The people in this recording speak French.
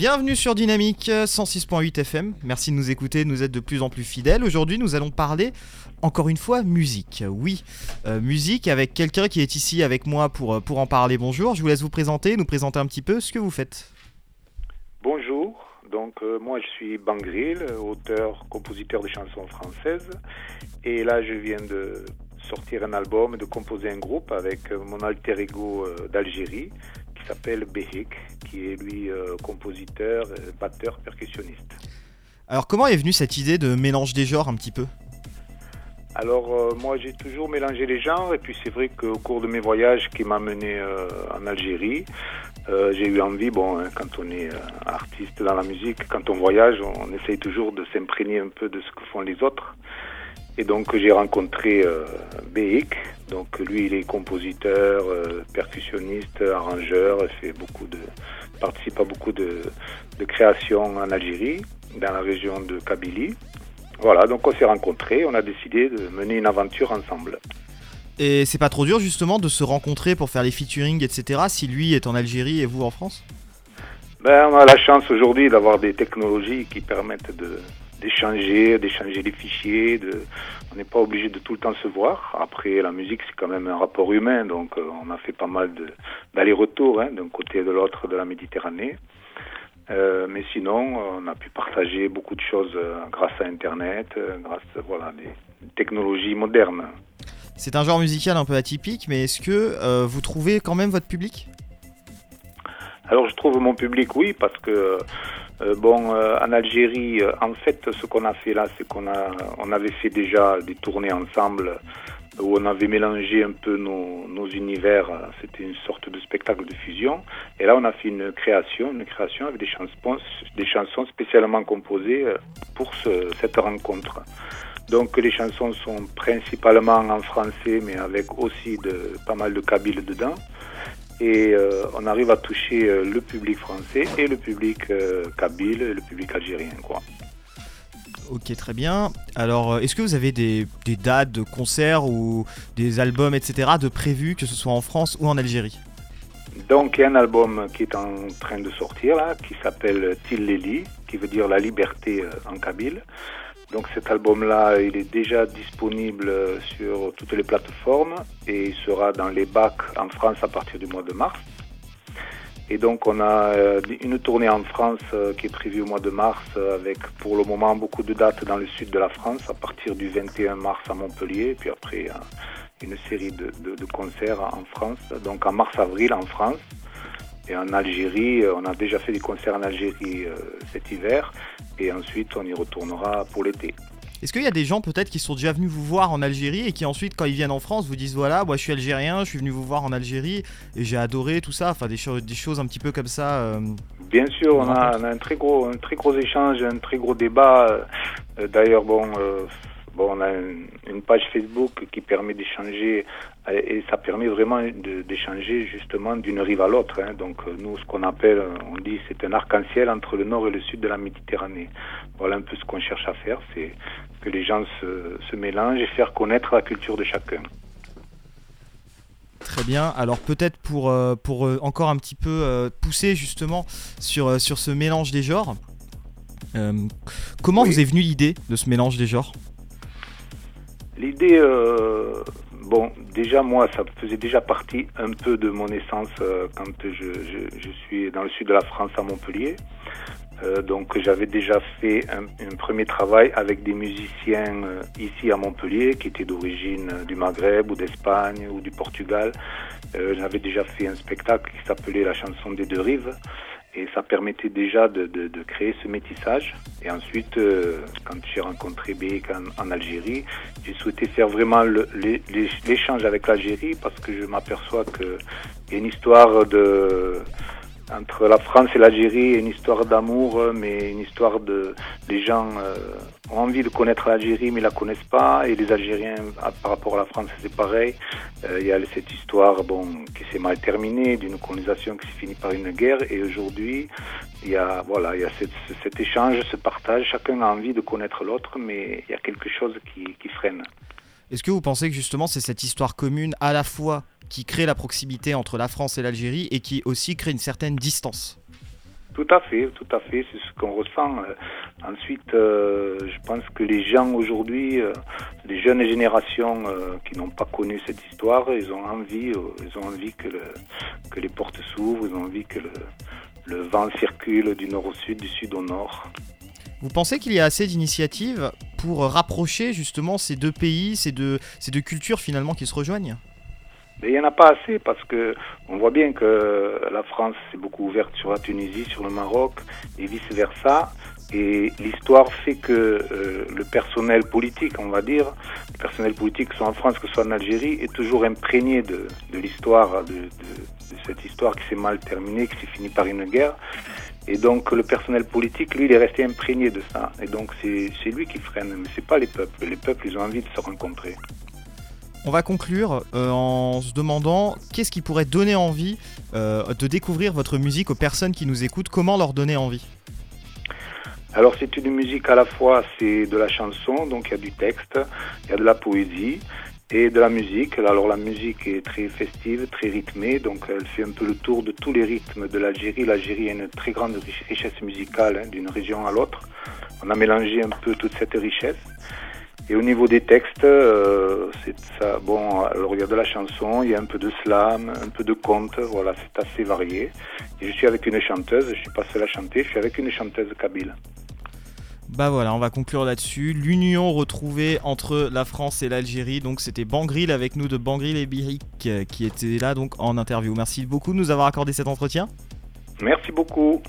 Bienvenue sur Dynamique 106.8 FM. Merci de nous écouter, nous êtes de plus en plus fidèles. Aujourd'hui, nous allons parler encore une fois musique. Oui, euh, musique avec quelqu'un qui est ici avec moi pour, euh, pour en parler. Bonjour, je vous laisse vous présenter, nous présenter un petit peu ce que vous faites. Bonjour, donc euh, moi je suis Bangril, auteur, compositeur de chansons françaises. Et là je viens de sortir un album, de composer un groupe avec mon alter ego d'Algérie s'appelle Behik, qui est lui compositeur, batteur, percussionniste. Alors comment est venue cette idée de mélange des genres un petit peu? Alors euh, moi j'ai toujours mélangé les genres et puis c'est vrai qu'au cours de mes voyages qui m'a mené euh, en Algérie, euh, j'ai eu envie, bon, hein, quand on est artiste dans la musique, quand on voyage, on, essaye toujours de s'imprégner un peu de ce que font les autres. Et donc j'ai rencontré Beik, donc lui il est compositeur, percussionniste, arrangeur, fait beaucoup de, participe à beaucoup de, de créations en Algérie, dans la région de Kabylie. Voilà, donc on s'est rencontrés, on a décidé de mener une aventure ensemble. Et c'est pas trop dur justement de se rencontrer pour faire les featuring, etc. Si lui est en Algérie et vous en France? Ben, On a la chance aujourd'hui d'avoir des technologies qui permettent d'échanger, d'échanger les fichiers. De... On n'est pas obligé de tout le temps se voir. Après, la musique, c'est quand même un rapport humain, donc euh, on a fait pas mal d'allers-retours hein, d'un côté et de l'autre de la Méditerranée. Euh, mais sinon, on a pu partager beaucoup de choses euh, grâce à Internet, grâce voilà, des technologies modernes. C'est un genre musical un peu atypique, mais est-ce que vous trouvez quand même votre public? Alors je trouve mon public, oui, parce que bon, en Algérie, en fait, ce qu'on a fait là, c'est qu'on a, on avait fait déjà des tournées ensemble où on avait mélangé un peu nos, nos univers. C'était une sorte de spectacle de fusion. Et là, on a fait une création, une création avec des chansons, des chansons spécialement composées euh, pour ce, cette rencontre. Donc les chansons sont principalement en français, mais avec aussi de, pas mal de kabyle dedans. Et euh, on arrive à toucher euh, le public français et le public kabyle et le public algérien. Quoi. Ok, très bien. Alors, euh, est-ce que vous avez des, dates de concerts ou des albums, etc., de prévus, que ce soit en France ou en Algérie? Donc, il y a un album qui est en train de sortir, là, qui s'appelle Tilleli, qui veut dire la liberté euh, en kabyle. Donc, cet album-là, il est déjà disponible euh, sur toutes les plateformes et il sera dans les bacs en France à partir du mois de mars. Et donc on a euh, une tournée en France euh, qui est prévue au mois de mars avec pour le moment beaucoup de dates dans le sud de la France à partir du 21 mars à Montpellier, puis après une série de, concerts en France, donc en mars-avril en France. Et en Algérie, on a déjà fait des concerts en Algérie cet hiver et ensuite on y retournera pour l'été. Est-ce qu'il y a des gens peut-être qui sont déjà venus vous voir en Algérie et qui ensuite, quand ils viennent en France, vous disent voilà, moi je suis algérien, je suis venu vous voir en Algérie et j'ai adoré tout ça, enfin des, choses, des choses un petit peu comme ça euh, Bien sûr, on a, un très gros, un très gros échange, un très gros débat. Euh, d'ailleurs, bon, euh, bon, on a une, page Facebook qui permet d'échanger et ça permet vraiment d'échanger justement d'une rive à l'autre. Hein. Donc nous, ce qu'on appelle, on dit, c'est un arc-en-ciel entre le nord et le sud de la Méditerranée. Voilà un peu ce qu'on cherche à faire, c'est que les gens se, se mélangent et faire connaître la culture de chacun. Très bien. Alors peut-être pour, euh, pour euh, encore un petit peu euh, pousser justement sur, sur ce mélange des genres, comment vous est venue l'idée de ce mélange des genres? L'idée, bon, déjà moi, ça faisait déjà partie un peu de mon essence quand je, je, je, suis dans le sud de la France à Montpellier. Euh, donc j'avais déjà fait un, premier travail avec des musiciens euh, ici à Montpellier qui étaient d'origine euh, du Maghreb ou d'Espagne ou du Portugal. j'avais déjà fait un spectacle qui s'appelait La chanson des deux rives et ça permettait déjà de, de, de créer ce métissage. Et ensuite, quand j'ai rencontré Beik en, Algérie, j'ai souhaité faire vraiment l'échange avec l'Algérie parce que je m'aperçois qu'il y a une histoire de entre la France et l'Algérie, une histoire d'amour, mais une histoire de les gens euh, ont envie de connaître l'Algérie, mais la connaissent pas, et les Algériens par rapport à la France, c'est pareil. Euh, il y a cette histoire, bon, qui s'est mal terminée, d'une colonisation qui s'est finie par une guerre, et aujourd'hui, il y a voilà, il y a cet échange, ce partage. Chacun a envie de connaître l'autre, mais il y a quelque chose qui freine. Est-ce que vous pensez que justement c'est cette histoire commune à la fois qui crée la proximité entre la France et l'Algérie et qui aussi crée une certaine distance Tout à fait, tout à fait, c'est ce qu'on ressent. Ensuite, je pense que les gens aujourd'hui, les jeunes générations qui n'ont pas connu cette histoire, ils ont envie, ils ont envie que, le, que les portes s'ouvrent, ils ont envie que le, le vent circule du nord au sud, du sud au nord. Vous pensez qu'il y a assez d'initiatives pour rapprocher justement ces deux pays, ces deux, ces deux cultures finalement qui se rejoignent? Mais il n'y en a pas assez parce que on voit bien que la France s'est beaucoup ouverte sur la Tunisie, sur le Maroc et vice-versa. Et l'histoire fait que euh, le personnel politique, on va dire, le personnel politique, soit en France, que ce soit en Algérie, est toujours imprégné de, de l'histoire, de, de, de, cette histoire qui s'est mal terminée, qui s'est finie par une guerre. Et donc le personnel politique, lui, il est resté imprégné de ça. Et donc c'est lui qui freine, mais c'est pas les peuples. Les peuples, ils ont envie de se rencontrer. On va conclure euh, en se demandant qu'est-ce qui pourrait donner envie euh, de découvrir votre musique aux personnes qui nous écoutent. Comment leur donner envie? Alors c'est une musique à la fois, c'est de la chanson, donc il y a du texte, il y a de la poésie, et de la musique. Alors la musique est très festive, très rythmée, donc elle fait un peu le tour de tous les rythmes de l'Algérie. L'Algérie a une très grande richesse musicale hein, d'une région à l'autre. On a mélangé un peu toute cette richesse. Et au niveau des textes, euh, c'est ça. Bon, alors il y a de la chanson, il y a un peu de slam, un peu de conte. Voilà, c'est assez varié. Et je suis avec une chanteuse. Je suis pas seul à chanter. Je suis avec une chanteuse kabyle. Bah voilà, on va conclure là-dessus. L'union retrouvée entre la France et l'Algérie. Donc c'était Bangril avec nous de Bangril et Birik qui était là donc en interview. Merci beaucoup de nous avoir accordé cet entretien. Merci beaucoup.